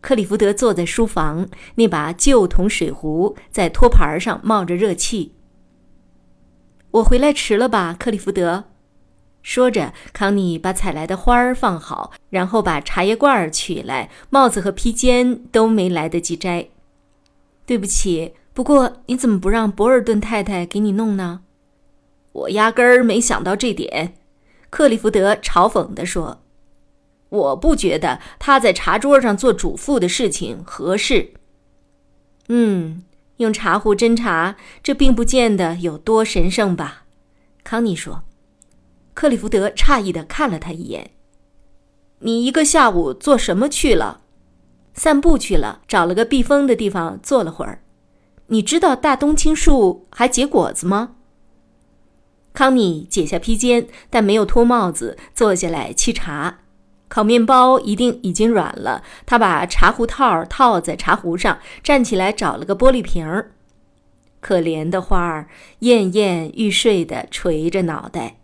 克里福德坐在书房，那把旧铜水壶在托盘上冒着热气。我回来迟了吧，克里福德？说着，康妮把采来的花儿放好，然后把茶叶罐儿取来，帽子和披肩都没来得及摘。对不起，不过你怎么不让博尔顿太太给你弄呢？我压根儿没想到这点，克里福德嘲讽地说。我不觉得他在茶桌上做主妇的事情合适。嗯，用茶壶斟茶，这并不见得有多神圣吧？康妮说。克里福德诧异的看了他一眼。你一个下午做什么去了？散步去了，找了个避风的地方坐了会儿。你知道大冬青树还结果子吗？康妮解下披肩，但没有脱帽子，坐下来沏茶。烤面包一定已经软了。他把茶壶套套在茶壶上，站起来找了个玻璃瓶儿。可怜的花儿奄奄欲睡地垂着脑袋。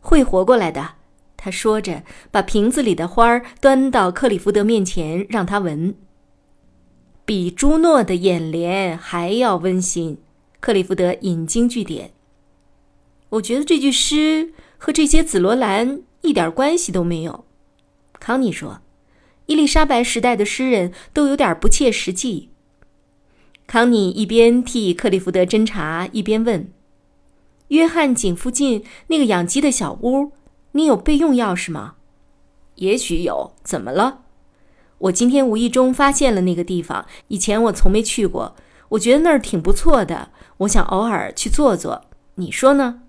会活过来的，他说着，把瓶子里的花儿端到克里福德面前，让他闻。比朱诺的眼帘还要温馨。克里福德引经据典。我觉得这句诗和这些紫罗兰。一点关系都没有，康妮说：“伊丽莎白时代的诗人都有点不切实际。”康妮一边替克利福德斟茶，一边问：“约翰井附近那个养鸡的小屋，你有备用钥匙吗？”“也许有，怎么了？”“我今天无意中发现了那个地方，以前我从没去过，我觉得那儿挺不错的，我想偶尔去坐坐。你说呢？”“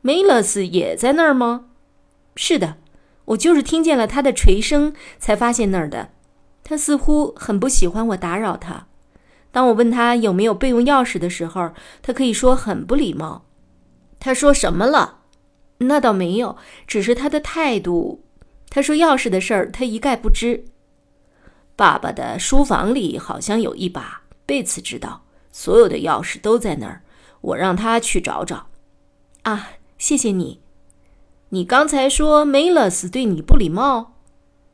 梅勒斯也在那儿吗？”是的，我就是听见了他的锤声才发现那儿的。他似乎很不喜欢我打扰他。当我问他有没有备用钥匙的时候，他可以说很不礼貌。他说什么了？那倒没有，只是他的态度。他说钥匙的事儿他一概不知。爸爸的书房里好像有一把，贝茨知道，所有的钥匙都在那儿。我让他去找找。啊，谢谢你。你刚才说梅勒斯对你不礼貌，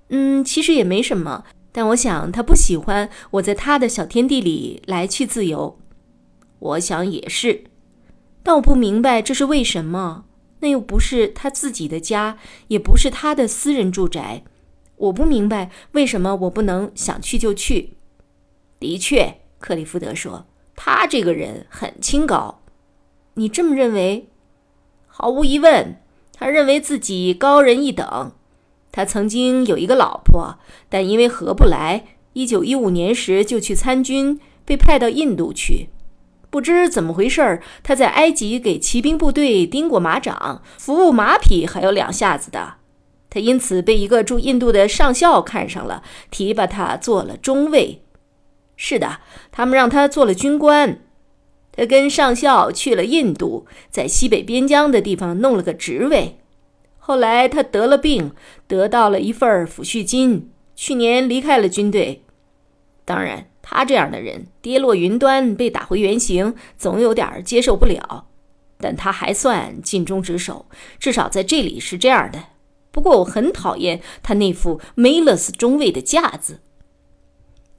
嗯，其实也没什么，但我想他不喜欢我在他的小天地里来去自由。我想也是，但我不明白这是为什么。那又不是他自己的家，也不是他的私人住宅。我不明白为什么我不能想去就去。的确，克里夫德说，他这个人很清高。你这么认为？毫无疑问。他认为自己高人一等。他曾经有一个老婆，但因为合不来，一九一五年时就去参军，被派到印度去。不知怎么回事，他在埃及给骑兵部队钉过马掌，服务马匹还有两下子的。他因此被一个驻印度的上校看上了，提拔他做了中尉。是的，他们让他做了军官。他跟上校去了印度，在西北边疆的地方弄了个职位。后来他得了病，得到了一份抚恤金，去年离开了军队。当然，他这样的人跌落云端，被打回原形，总有点接受不了。但他还算尽忠职守，至少在这里是这样的。不过，我很讨厌他那副梅勒斯中尉的架子。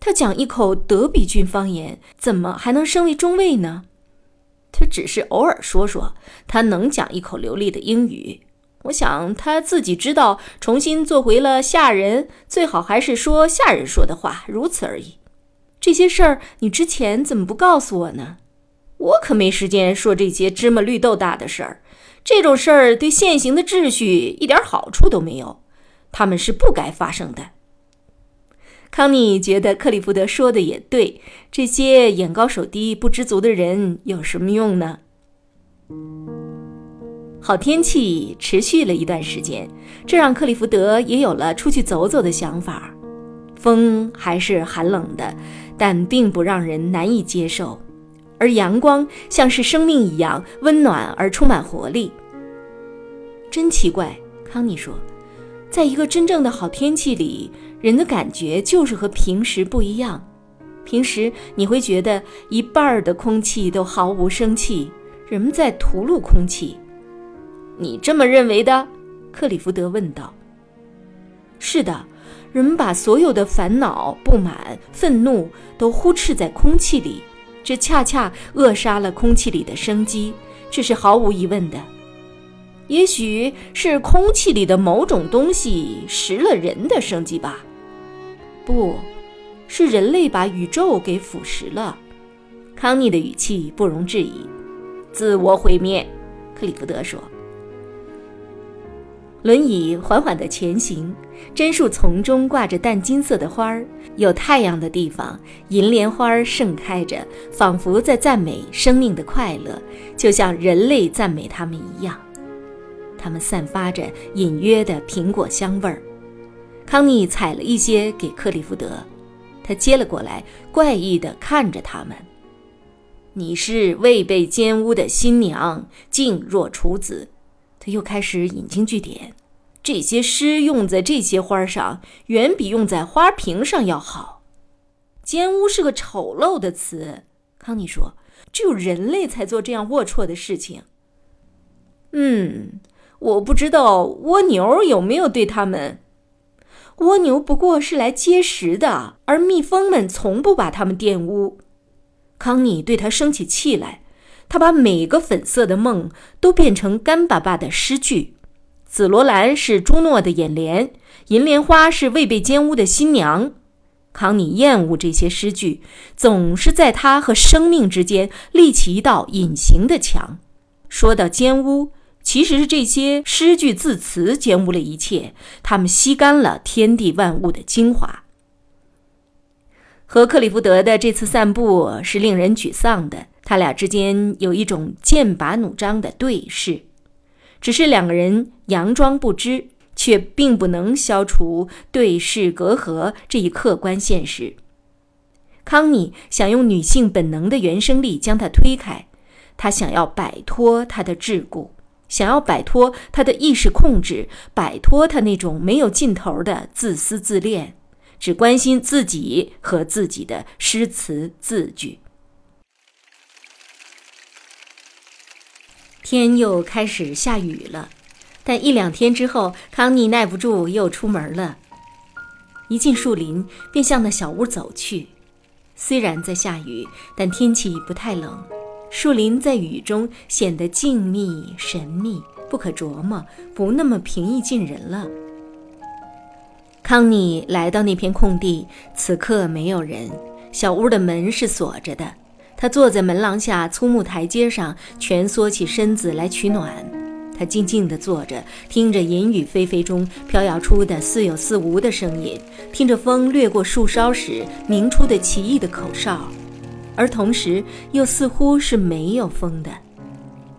他讲一口德比郡方言，怎么还能升为中尉呢？他只是偶尔说说，他能讲一口流利的英语。我想他自己知道，重新做回了下人，最好还是说下人说的话，如此而已。这些事儿你之前怎么不告诉我呢？我可没时间说这些芝麻绿豆大的事儿。这种事儿对现行的秩序一点好处都没有，他们是不该发生的。康妮觉得克里福德说的也对，这些眼高手低、不知足的人有什么用呢？好天气持续了一段时间，这让克里福德也有了出去走走的想法。风还是寒冷的，但并不让人难以接受。而阳光像是生命一样温暖而充满活力。真奇怪，康妮说，在一个真正的好天气里，人的感觉就是和平时不一样。平时你会觉得一半儿的空气都毫无生气，人们在吐露空气。你这么认为的？克里福德问道。是的，人们把所有的烦恼、不满、愤怒都呼斥在空气里。这恰恰扼杀了空气里的生机，这是毫无疑问的。也许是空气里的某种东西食了人的生机吧？不，是人类把宇宙给腐蚀了。康妮的语气不容置疑。自我毁灭，克里福德说。轮椅缓缓地前行，榛树丛中挂着淡金色的花儿。有太阳的地方，银莲花盛开着，仿佛在赞美生命的快乐，就像人类赞美它们一样。它们散发着隐约的苹果香味儿。康妮采了一些给克利夫德，他接了过来，怪异地看着他们。你是未被奸污的新娘，静若处子。他又开始引经据典，这些诗用在这些花上，远比用在花瓶上要好。奸污是个丑陋的词，康妮说，只有人类才做这样龌龊的事情。嗯，我不知道蜗牛有没有对他们。蜗牛不过是来结食的，而蜜蜂们从不把它们玷污。康妮对他生起气来。他把每个粉色的梦都变成干巴巴的诗句。紫罗兰是朱诺的眼帘，银莲花是未被奸污的新娘。康妮厌恶这些诗句，总是在他和生命之间立起一道隐形的墙。说到奸污，其实是这些诗句字词玷污了一切，他们吸干了天地万物的精华。和克里福德的这次散步是令人沮丧的。他俩之间有一种剑拔弩张的对视，只是两个人佯装不知，却并不能消除对视隔阂这一客观现实。康妮想用女性本能的原生力将他推开，她想要摆脱他的桎梏，想要摆脱他的意识控制，摆脱他那种没有尽头的自私自恋，只关心自己和自己的诗词字句。天又开始下雨了，但一两天之后，康妮耐不住又出门了。一进树林，便向那小屋走去。虽然在下雨，但天气不太冷。树林在雨中显得静谧神秘，不可琢磨，不那么平易近人了。康妮来到那片空地，此刻没有人，小屋的门是锁着的。他坐在门廊下粗木台阶上，蜷缩起身子来取暖。他静静地坐着，听着淫雨霏霏中飘摇出的似有似无的声音，听着风掠过树梢时鸣出的奇异的口哨，而同时又似乎是没有风的。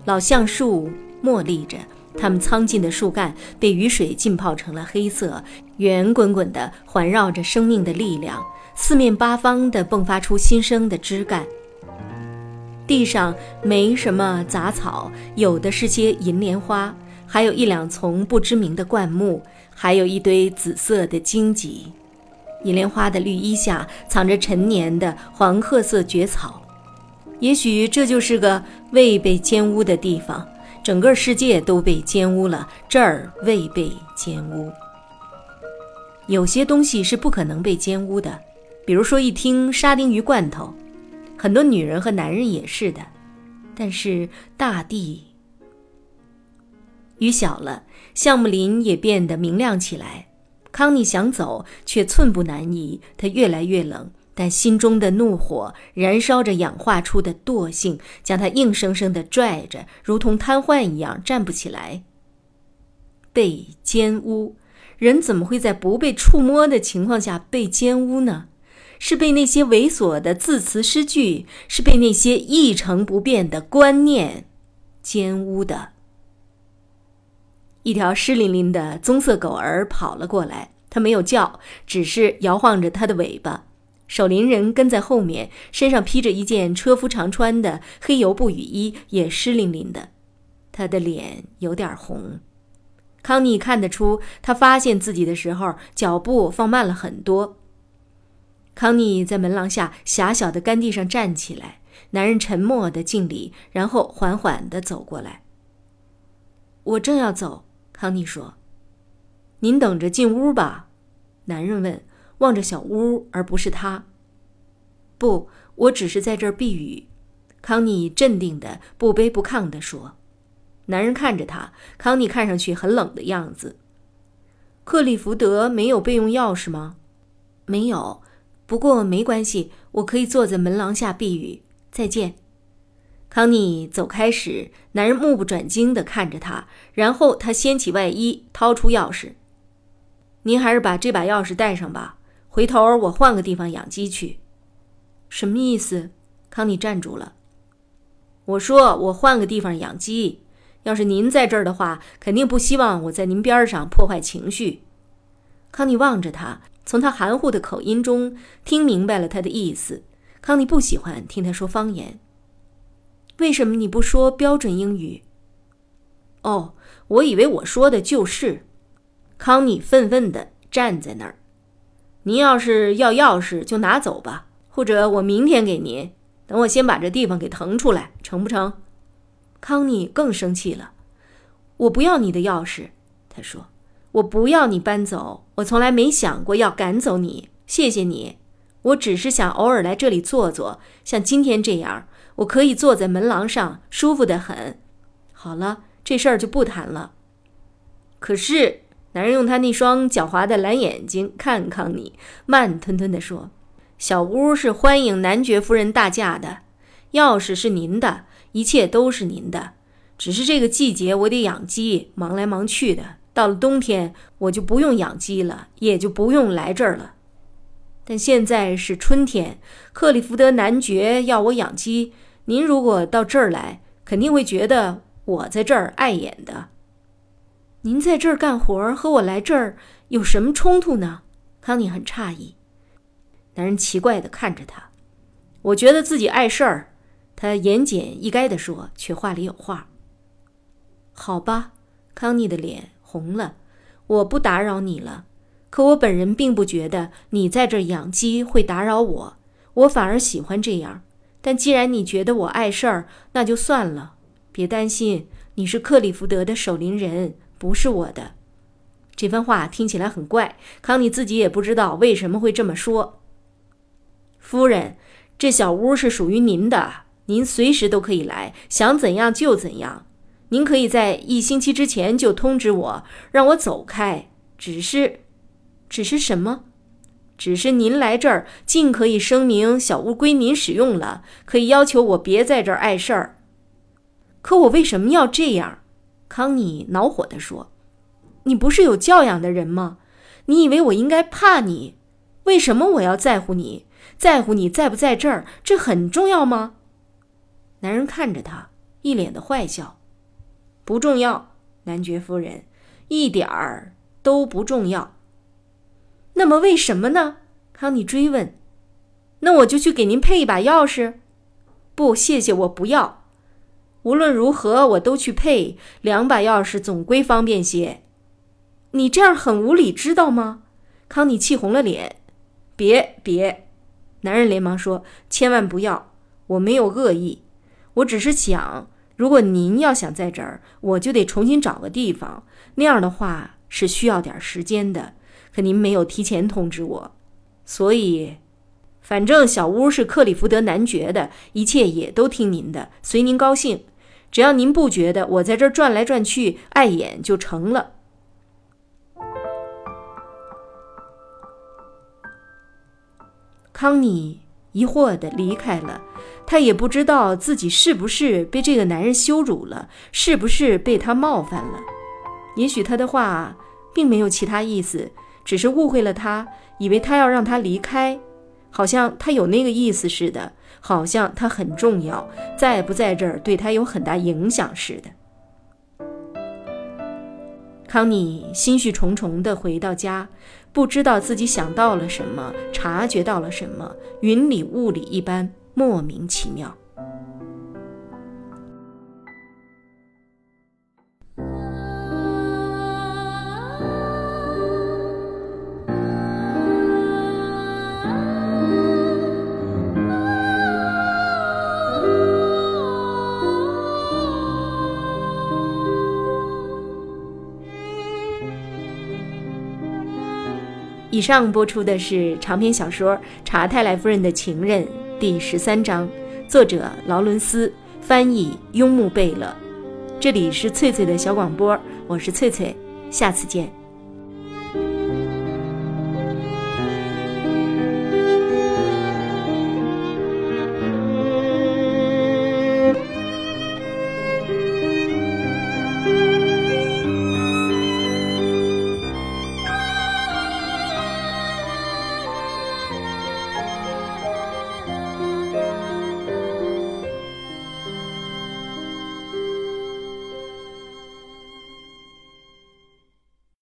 老橡树默立着，它们苍劲的树干被雨水浸泡成了黑色，圆滚滚的环绕着生命的力量，四面八方地迸发出新生的枝干。地上没什么杂草，有的是些银莲花，还有一两丛不知名的灌木，还有一堆紫色的荆棘。银莲花的绿衣下藏着陈年的黄褐色蕨草。也许这就是个未被奸污的地方，整个世界都被奸污了，这儿未被奸污。有些东西是不可能被奸污的，比如说一听沙丁鱼罐头。很多女人和男人也是的，但是大地雨小了，橡木林也变得明亮起来。康妮想走，却寸步难移。她越来越冷，但心中的怒火燃烧着，氧化出的惰性将她硬生生地拽着，如同瘫痪一样站不起来。被奸污，人怎么会在不被触摸的情况下被奸污呢？是被那些猥琐的字词诗句，是被那些一成不变的观念奸污的。一条湿淋淋的棕色狗儿跑了过来，他没有叫，只是摇晃着它的尾巴。守林人跟在后面，身上披着一件车夫常穿的黑油布雨衣，也湿淋淋的。他的脸有点红。康妮看得出，他发现自己的时候脚步放慢了很多。康妮在门廊下狭小的干地上站起来，男人沉默的敬礼，然后缓缓的走过来。我正要走，康妮说：“您等着进屋吧。”男人问。望着小屋，而不是他。不，我只是在这儿避雨。”康妮镇定的、不卑不亢地说。男人看着他，康妮看上去很冷的样子。克利福德没有备用钥匙吗？没有，不过没关系，我可以坐在门廊下避雨。再见。康妮走开时，男人目不转睛地看着他，然后他掀起外衣，掏出钥匙。您还是把这把钥匙带上吧。回头我换个地方养鸡去，什么意思？康妮站住了。我说我换个地方养鸡。要是您在这儿的话，肯定不希望我在您边上破坏情绪。康妮望着他，从他含糊的口音中听明白了他的意思。康妮不喜欢听他说方言。为什么你不说标准英语？哦，我以为我说的就是。康妮愤愤地站在那儿。您要是要钥匙，就拿走吧，或者我明天给您。等我先把这地方给腾出来，成不成？康妮更生气了。我不要你的钥匙，他说。我不要你搬走，我从来没想过要赶走你。谢谢你，我只是想偶尔来这里坐坐，像今天这样，我可以坐在门廊上，舒服得很。好了，这事儿就不谈了。可是。男人用他那双狡猾的蓝眼睛看看你，慢吞吞地说：“小屋是欢迎男爵夫人大驾的，钥匙是您的，一切都是您的。只是这个季节我得养鸡，忙来忙去的。到了冬天，我就不用养鸡了，也就不用来这儿了。但现在是春天，克利福德男爵要我养鸡，您如果到这儿来，肯定会觉得我在这儿碍眼的。”您在这儿干活和我来这儿有什么冲突呢？康妮很诧异。男人奇怪地看着他。我觉得自己碍事儿，他言简意赅地说，却话里有话。好吧，康妮的脸红了。我不打扰你了，可我本人并不觉得你在这儿养鸡会打扰我，我反而喜欢这样。但既然你觉得我碍事儿，那就算了。别担心，你是克里福德的守灵人。不是我的，这番话听起来很怪。康妮自己也不知道为什么会这么说。夫人，这小屋是属于您的，您随时都可以来，想怎样就怎样。您可以在一星期之前就通知我，让我走开。只是，只是什么？只是您来这儿，尽可以声明小屋归您使用了，可以要求我别在这儿碍事儿。可我为什么要这样？康妮恼火地说：“你不是有教养的人吗？你以为我应该怕你？为什么我要在乎你？在乎你在不在这儿？这很重要吗？”男人看着他，一脸的坏笑：“不重要，男爵夫人，一点儿都不重要。”那么为什么呢？康妮追问。“那我就去给您配一把钥匙。”“不，谢谢，我不要。”无论如何，我都去配两把钥匙，总归方便些。你这样很无理，知道吗？康妮气红了脸。别别，男人连忙说：“千万不要，我没有恶意，我只是想，如果您要想在这儿，我就得重新找个地方。那样的话是需要点时间的。可您没有提前通知我，所以，反正小屋是克里福德男爵的，一切也都听您的，随您高兴。”只要您不觉得我在这转来转去碍眼就成了。康妮疑惑的离开了，她也不知道自己是不是被这个男人羞辱了，是不是被他冒犯了。也许他的话并没有其他意思，只是误会了他，以为他要让他离开，好像他有那个意思似的。好像他很重要，在不在这儿对他有很大影响似的。康妮心绪重重地回到家，不知道自己想到了什么，察觉到了什么，云里雾里一般，莫名其妙。以上播出的是长篇小说《查泰莱夫人的情人》第十三章，作者劳伦斯，翻译雍穆贝勒。这里是翠翠的小广播，我是翠翠，下次见。